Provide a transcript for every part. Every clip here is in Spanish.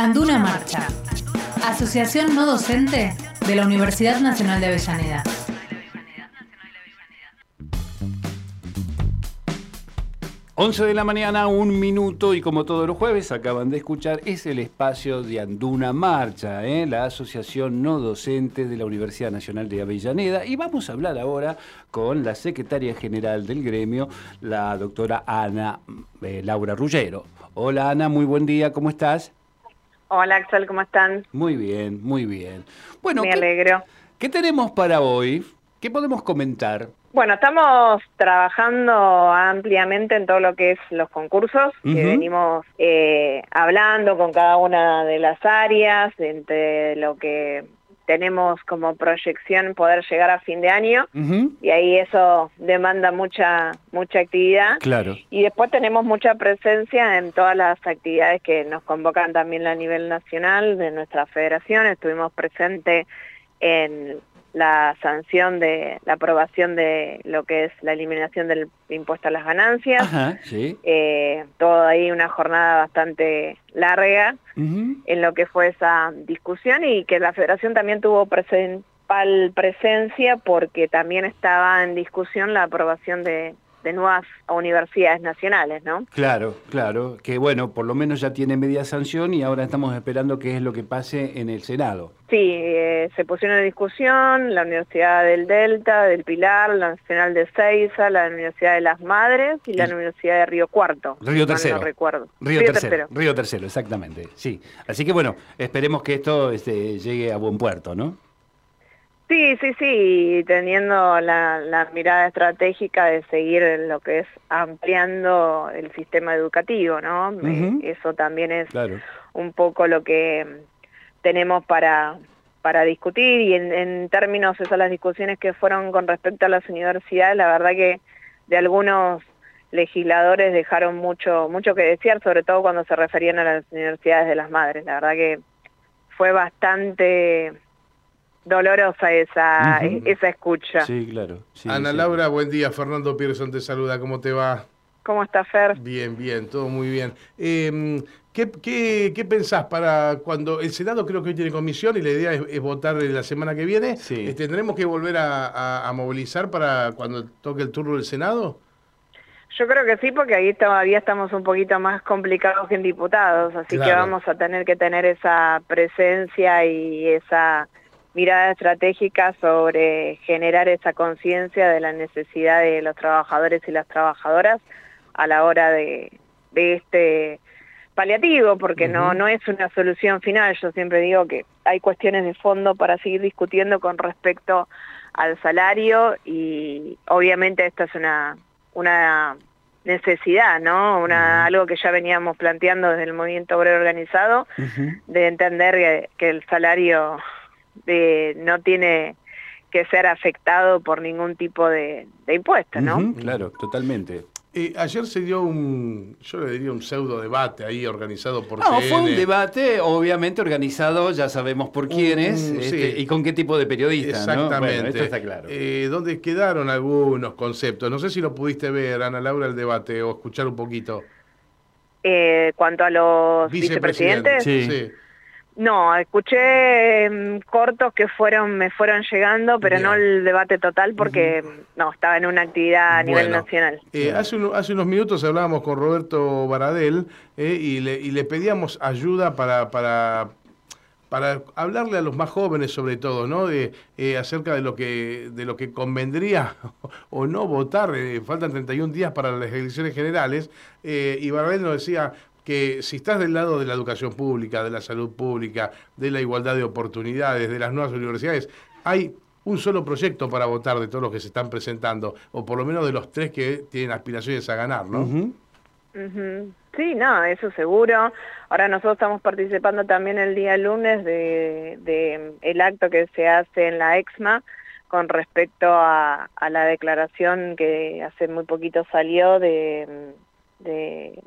Anduna Marcha, Asociación No Docente de la Universidad Nacional de Avellaneda. Once de la mañana, un minuto, y como todos los jueves acaban de escuchar, es el espacio de Anduna Marcha, ¿eh? la Asociación No Docente de la Universidad Nacional de Avellaneda. Y vamos a hablar ahora con la secretaria general del gremio, la doctora Ana eh, Laura Rullero. Hola Ana, muy buen día, ¿cómo estás? Hola Axel, ¿cómo están? Muy bien, muy bien. Bueno, Me ¿qué- alegro. ¿qué tenemos para hoy? ¿Qué podemos comentar? Bueno, estamos trabajando ampliamente en todo lo que es los concursos, que venimos eh, hablando con cada una de las áreas, entre lo que tenemos como proyección poder llegar a fin de año, y ahí eso demanda mucha, mucha actividad. Claro. Y después tenemos mucha presencia en todas las actividades que nos convocan también a nivel nacional de nuestra federación. Estuvimos presentes en la sanción de la aprobación de lo que es la eliminación del impuesto a las ganancias. Ajá, sí. Eh, todo ahí una jornada bastante larga en lo que fue esa discusión y que la federación también tuvo principal presencia porque también estaba en discusión la aprobación de, de nuevas universidades nacionales, ¿no? Claro, claro, que bueno, por lo menos ya tiene media sanción y ahora estamos esperando qué es lo que pase en el Senado. Sí, eh, se pusieron en discusión la Universidad del Delta, del Pilar, la Nacional de Ceiza, la Universidad de las Madres y la Universidad de Río Cuarto. Río Tercero. No recuerdo. Río, tercero, Río Tercero, exactamente, sí. Así que bueno, esperemos que esto este, llegue a buen puerto, ¿no? Sí, sí, sí, teniendo la, la mirada estratégica de seguir lo que es ampliando el sistema educativo, ¿no? Eso también es Claro. un poco lo que mm, tenemos para, para discutir y en, en términos esas las discusiones que fueron con respecto a las universidades, la verdad que de algunos legisladores dejaron mucho mucho que desear, sobre todo cuando se referían a las universidades de las madres. La verdad que fue bastante dolorosa esa, esa escucha. Sí, claro. sí, Ana sí. Laura, buen día. Fernando Pierson te saluda. ¿Cómo te va? ¿Cómo está Fer? Bien, bien, todo muy bien. Eh, ¿qué, qué, qué pensás para cuando el Senado creo que hoy tiene comisión y la idea es, es votar la semana que viene? Sí. Eh, ¿Tendremos que volver a, a- a movilizar para cuando toque el turno del Senado? Yo creo que sí, porque ahí todavía estamos un poquito más complicados que en diputados, así que vamos a tener que tener esa presencia y esa mirada estratégica sobre generar esa conciencia de la necesidad de los trabajadores y las trabajadoras a la hora de, de este paliativo, porque no, no es una solución final. Yo siempre digo que hay cuestiones de fondo para seguir discutiendo con respecto al salario y obviamente esta es una, una necesidad, ¿no? Una, Algo que ya veníamos planteando desde el movimiento obrero organizado, de entender que, que el salario de, no tiene que ser afectado por ningún tipo de, de impuesto, ¿no? Ujú, Claro, totalmente. Eh, ayer se dio un, yo le diría un pseudo debate ahí organizado por No, fue un debate obviamente organizado, ya sabemos por quiénes Mm, este, sí. y con qué tipo de periodista, ¿no? Exactamente. Bueno, esto está claro. Eh, donde quedaron algunos conceptos. No sé si lo pudiste ver, Ana Laura, el debate o escuchar un poquito. Eh, cuanto a los vicepresidentes, Sí. No, escuché mm, cortos que fueron me fueron llegando, pero Bien. no el debate total porque no estaba en una actividad a nivel Bueno, nacional. eh, hace, uno- hace unos minutos hablábamos con Roberto Baradel eh, y, le, y le pedíamos ayuda para, para, para hablarle a los más jóvenes sobre todo, ¿no? De, eh, acerca de lo que de lo que convendría o no votar. faltan 31 días para las elecciones generales y Baradel nos decía que si estás del lado de la educación pública, de la salud pública, de la igualdad de oportunidades, de las nuevas universidades, hay un solo proyecto para votar de todos los que se están presentando, o por lo menos de los tres que tienen aspiraciones a ganar, ¿no? Sí, no, eso seguro. Ahora nosotros estamos participando también el día lunes de, de el acto que se hace en la EXMA con respecto a, a la declaración que hace muy poquito salió de, de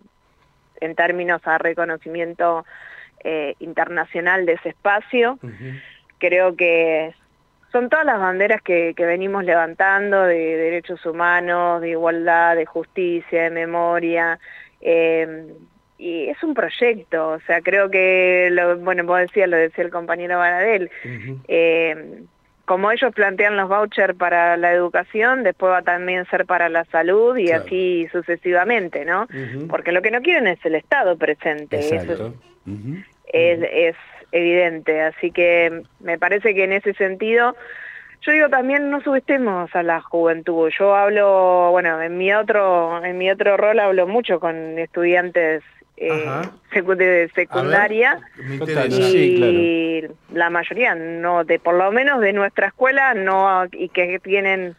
en términos a reconocimiento eh, internacional de ese espacio. Creo que son todas las banderas que, que venimos levantando de derechos humanos, de igualdad, de justicia, de memoria, eh, y es un proyecto, o sea, creo que, lo, bueno, vos decías, lo decía el compañero Baradel, eh, como ellos plantean los vouchers para la educación, después va a también ser para la salud y así sucesivamente, ¿no? Porque lo que no quieren es el Estado presente. Eso es, es, evidente, así que me parece que en ese sentido... Yo digo también no subestemos a la juventud. Yo hablo, bueno, en mi otro en mi otro rol hablo mucho con estudiantes eh, de secundaria y la mayoría no de por lo menos de nuestra escuela no y que tienen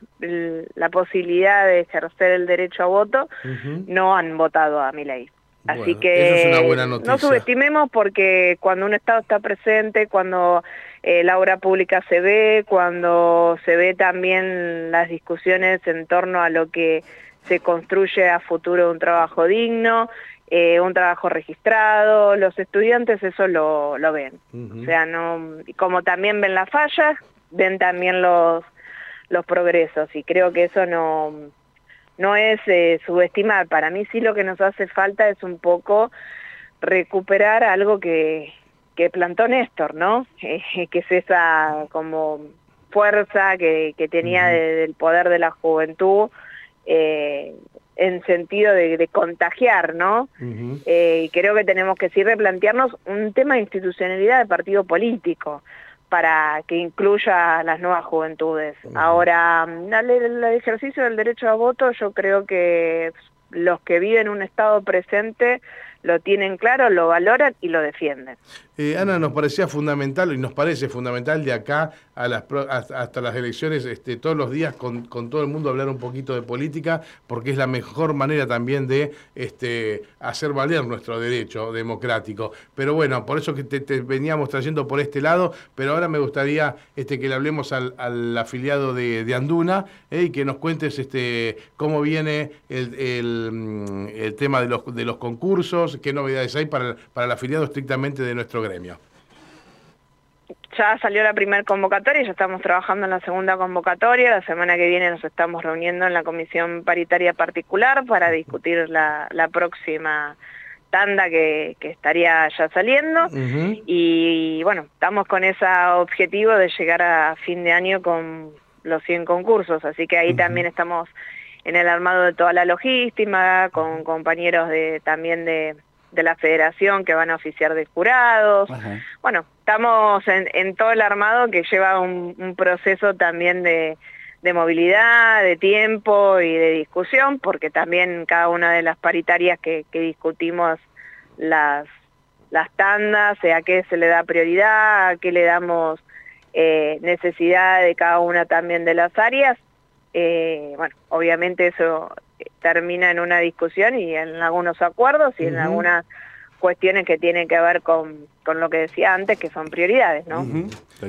la posibilidad de ejercer el derecho a voto no han votado a mi ley así que no subestimemos porque cuando un estado está presente cuando eh, la obra pública se ve cuando se ve también las discusiones en torno a lo que se construye a futuro un trabajo digno eh, un trabajo registrado, los estudiantes eso lo, lo ven. O sea, no, como también ven las fallas, ven también los, los progresos y creo que eso no, no es eh, subestimar. Para mí sí lo que nos hace falta es un poco recuperar algo que, que plantó Néstor, ¿no? que es esa como fuerza que, que tenía del poder de la juventud eh, en sentido de, contagiar, ¿no? Eh, y creo que tenemos que sí replantearnos un tema de institucionalidad de partido político para que incluya a las nuevas juventudes. Ahora, el ejercicio del derecho a voto, yo creo que los que viven un estado presente lo tienen claro, lo valoran y lo defienden. Eh, Ana, nos parecía fundamental y nos parece fundamental de acá hasta las elecciones, este, todos los días con, todo el mundo hablar un poquito de política, porque es la mejor manera también de este, hacer valer nuestro derecho democrático. Pero bueno, por eso que te, veníamos trayendo por este lado, pero ahora me gustaría este, que le hablemos al, afiliado de, Anduna eh, y que nos cuentes cómo viene el, tema de los, de los concursos, qué novedades hay para, para el afiliado estrictamente de nuestro gremio? Ya salió la primera convocatoria, ya estamos trabajando en la segunda convocatoria, la semana que viene nos estamos reuniendo en la comisión paritaria particular para discutir la, próxima tanda que, estaría ya saliendo. Y bueno, estamos con ese objetivo de llegar a fin de año con los 100 concursos, así que ahí también estamos en el armado de toda la logística, con compañeros de también de, de la federación que van a oficiar de jurados. Bueno, estamos en, todo el armado que lleva un, proceso también de, movilidad, de tiempo y de discusión, porque también cada una de las paritarias que, discutimos las, las tandas, a qué se le da prioridad, a qué le damos eh, necesidad de cada una también de las áreas, eh, bueno, obviamente eso termina en una discusión y en algunos acuerdos y en algunas cuestiones que tienen que ver con, con, lo que decía antes, que son prioridades, ¿no?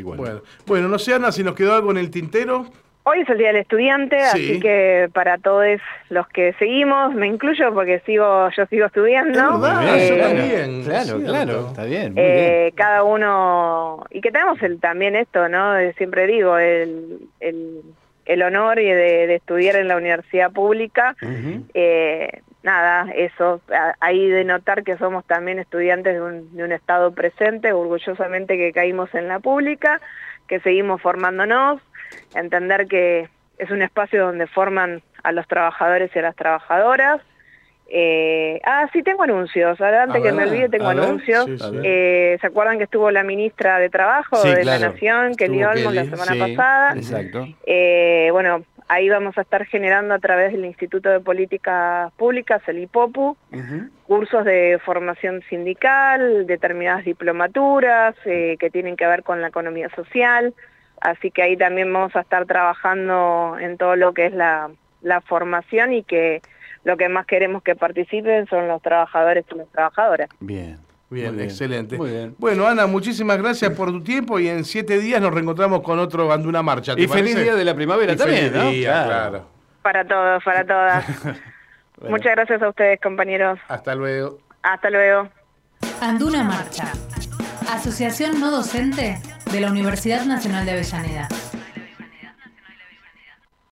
bueno. bueno, no sé, Ana, si nos quedó algo en el tintero. Hoy es el Día del Estudiante, así que para todos los que seguimos, me incluyo porque sigo yo sigo estudiando. Eh, claro, claro, está bien, eh, Cada uno, y que tenemos el, también esto, ¿no? Siempre digo, el, el el honor y de, estudiar en la universidad pública. Eh, nada, eso, ahí de notar que somos también estudiantes de un, de un Estado presente, orgullosamente que caímos en la pública, que seguimos formándonos, entender que es un espacio donde forman a los trabajadores y a las trabajadoras, eh, ah, sí, tengo anuncios. Adelante que me olvide, tengo anuncios. Eh, ¿Se acuerdan que estuvo la ministra de Trabajo de la Nación, Kelly Olmos, la semana pasada? Exacto. Eh, bueno, ahí vamos a estar generando a través del Instituto de Políticas Públicas, el IPOPU, cursos de formación sindical, determinadas diplomaturas eh, que tienen que ver con la economía social. Así que ahí también vamos a estar trabajando en todo lo que es la, la formación y que lo que más queremos que participen son los trabajadores y las trabajadoras. Bien. Bien, excelente. Bueno, Ana, muchísimas gracias por tu tiempo y en siete días nos reencontramos con otro Anduna Marcha. y feliz día de la primavera también, ¿no? claro. Para todos, para todas. Muchas gracias a ustedes, compañeros. Hasta luego. Hasta luego. Anduna Marcha, Asociación No Docente de la Universidad Nacional de Avellaneda.